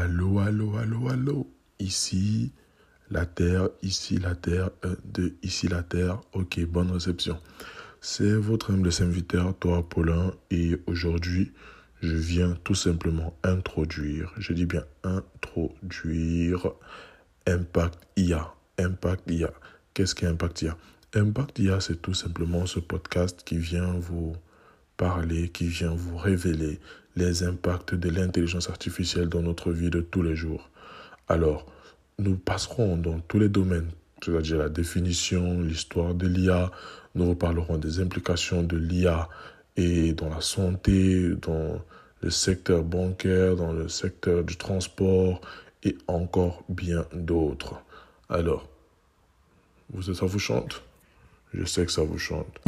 Allô, allô, allô, allô. Ici la Terre, ici la Terre, 1, 2, ici la Terre. Ok, bonne réception. C'est votre humble serviteur, toi, Paulin, et aujourd'hui, je viens tout simplement introduire, je dis bien introduire Impact IA. Impact IA. Qu'est-ce qu'Impact IA Impact IA, c'est tout simplement ce podcast qui vient vous parler, qui vient vous révéler les impacts de l'intelligence artificielle dans notre vie de tous les jours. Alors, nous passerons dans tous les domaines, c'est-à-dire la définition, l'histoire de l'IA, nous reparlerons des implications de l'IA et dans la santé, dans le secteur bancaire, dans le secteur du transport et encore bien d'autres. Alors, vous, ça vous chante? Je sais que ça vous chante.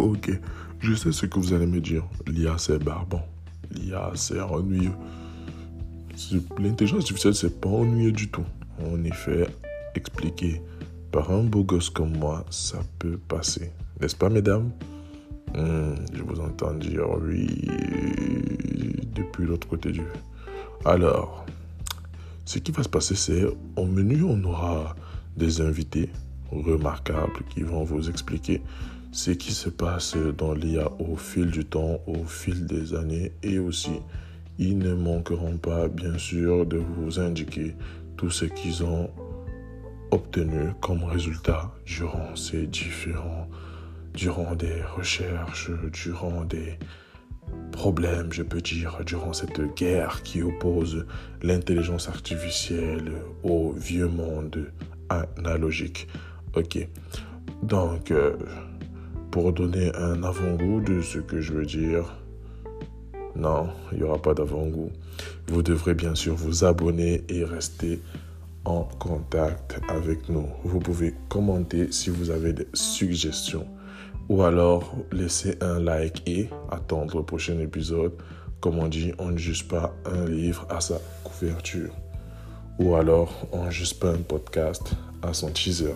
Ok, je sais ce que vous allez me dire. L'IA, c'est barbant. L'IA, c'est ennuyeux. L'intelligence artificielle, c'est pas ennuyeux du tout. En effet, expliqué par un beau gosse comme moi, ça peut passer. N'est-ce pas, mesdames? Hmm, Je vous entends dire oui depuis l'autre côté du... Alors, ce qui va se passer, c'est au menu, on aura des invités remarquables qui vont vous expliquer ce qui se passe dans l'IA au fil du temps, au fil des années et aussi ils ne manqueront pas bien sûr de vous indiquer tout ce qu'ils ont obtenu comme résultat durant ces différents, durant des recherches, durant des problèmes, je peux dire, durant cette guerre qui oppose l'intelligence artificielle au vieux monde analogique. Ok. Donc, euh, pour donner un avant-goût de ce que je veux dire. Non, il n'y aura pas d'avant-goût. Vous devrez bien sûr vous abonner et rester en contact avec nous. Vous pouvez commenter si vous avez des suggestions ou alors laisser un like et attendre le prochain épisode. Comme on dit, on ne juge pas un livre à sa couverture. Ou alors, on ne juge pas un podcast à son teaser.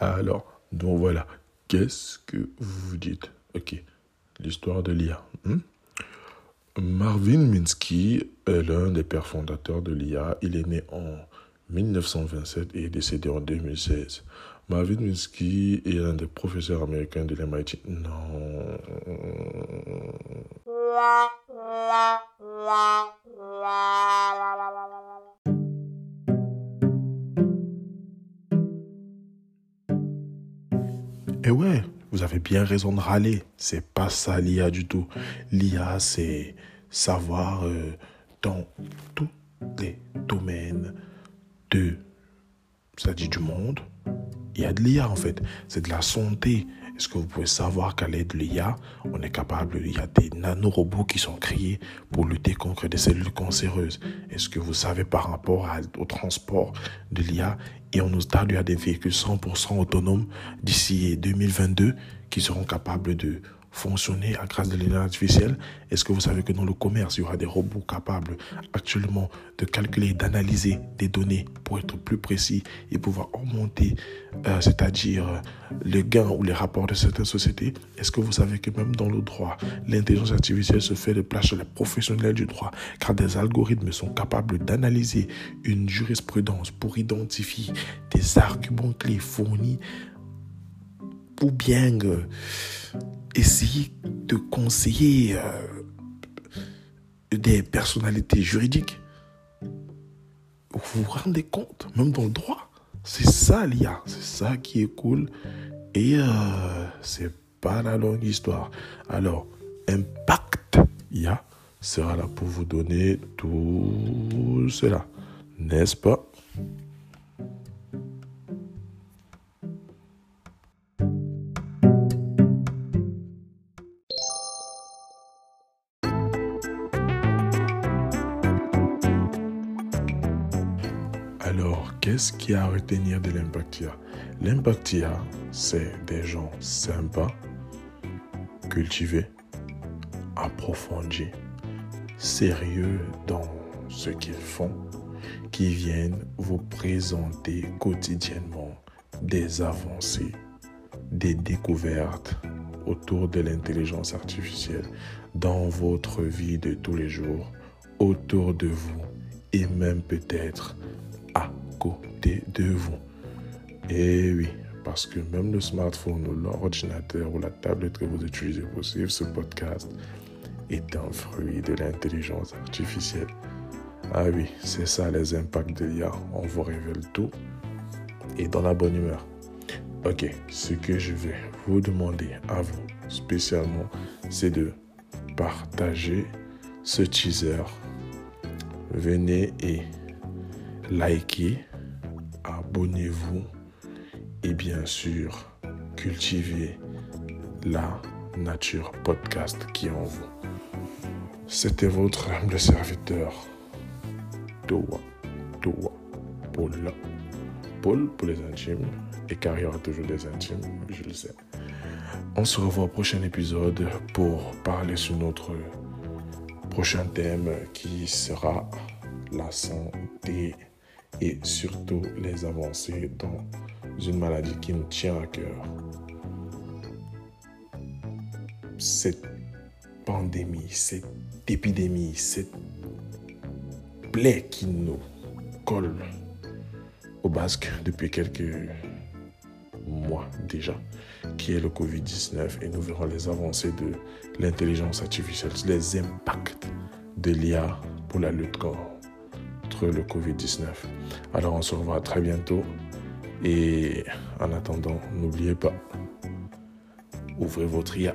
Alors, donc voilà, qu'est-ce que vous dites? Ok, l'histoire de l'IA. Hmm? Marvin Minsky est l'un des pères fondateurs de l'IA. Il est né en 1927 et est décédé en 2016. Marvin Minsky est l'un des professeurs américains de l'MIT. Non. Et ouais, vous avez bien raison de râler. C'est pas ça l'IA du tout. L'IA, c'est savoir euh, dans tous les domaines de, ça dit du monde. Il y a de l'IA en fait. C'est de la santé, est-ce que vous pouvez savoir qu'à l'aide de l'IA, on est capable, il y a des nanorobots qui sont créés pour lutter contre des cellules cancéreuses? Est-ce que vous savez par rapport au transport de l'IA, et on nous tarde à des véhicules 100% autonomes d'ici 2022 qui seront capables de fonctionner à grâce de l'intelligence artificielle Est-ce que vous savez que dans le commerce, il y aura des robots capables actuellement de calculer, d'analyser des données pour être plus précis et pouvoir augmenter, euh, c'est-à-dire euh, les gains ou les rapports de certaines sociétés? Est-ce que vous savez que même dans le droit, l'intelligence artificielle se fait de place sur les professionnels du droit? Car des algorithmes sont capables d'analyser une jurisprudence pour identifier des arguments clés fournis ou bien euh, essayer de conseiller euh, des personnalités juridiques. Vous vous rendez compte, même dans le droit, c'est ça l'IA, c'est ça qui est cool. Et euh, c'est pas la longue histoire. Alors, Impact IA sera là pour vous donner tout cela, n'est-ce pas? Alors, qu'est-ce qu'il y a à retenir de l'Impactia L'Impactia, c'est des gens sympas, cultivés, approfondis, sérieux dans ce qu'ils font, qui viennent vous présenter quotidiennement des avancées, des découvertes autour de l'intelligence artificielle dans votre vie de tous les jours, autour de vous et même peut-être côté de vous. Et oui, parce que même le smartphone ou l'ordinateur ou la tablette que vous utilisez pour suivre ce podcast est un fruit de l'intelligence artificielle. Ah oui, c'est ça les impacts de l'IA. On vous révèle tout et dans la bonne humeur. Ok, ce que je vais vous demander à vous spécialement, c'est de partager ce teaser. Venez et likez, abonnez-vous et bien sûr, cultivez la nature podcast qui est en vous. C'était votre humble serviteur, Toa, Toa, Paul. Paul pour les intimes et car il y aura toujours des intimes, je le sais. On se revoit au prochain épisode pour parler sur notre prochain thème qui sera la santé et surtout les avancées dans une maladie qui nous tient à cœur. Cette pandémie, cette épidémie, cette plaie qui nous colle au basque depuis quelques mois déjà, qui est le Covid-19, et nous verrons les avancées de l'intelligence artificielle, les impacts de l'IA pour la lutte le Covid-19. Alors on se revoit très bientôt et en attendant, n'oubliez pas, ouvrez votre IA.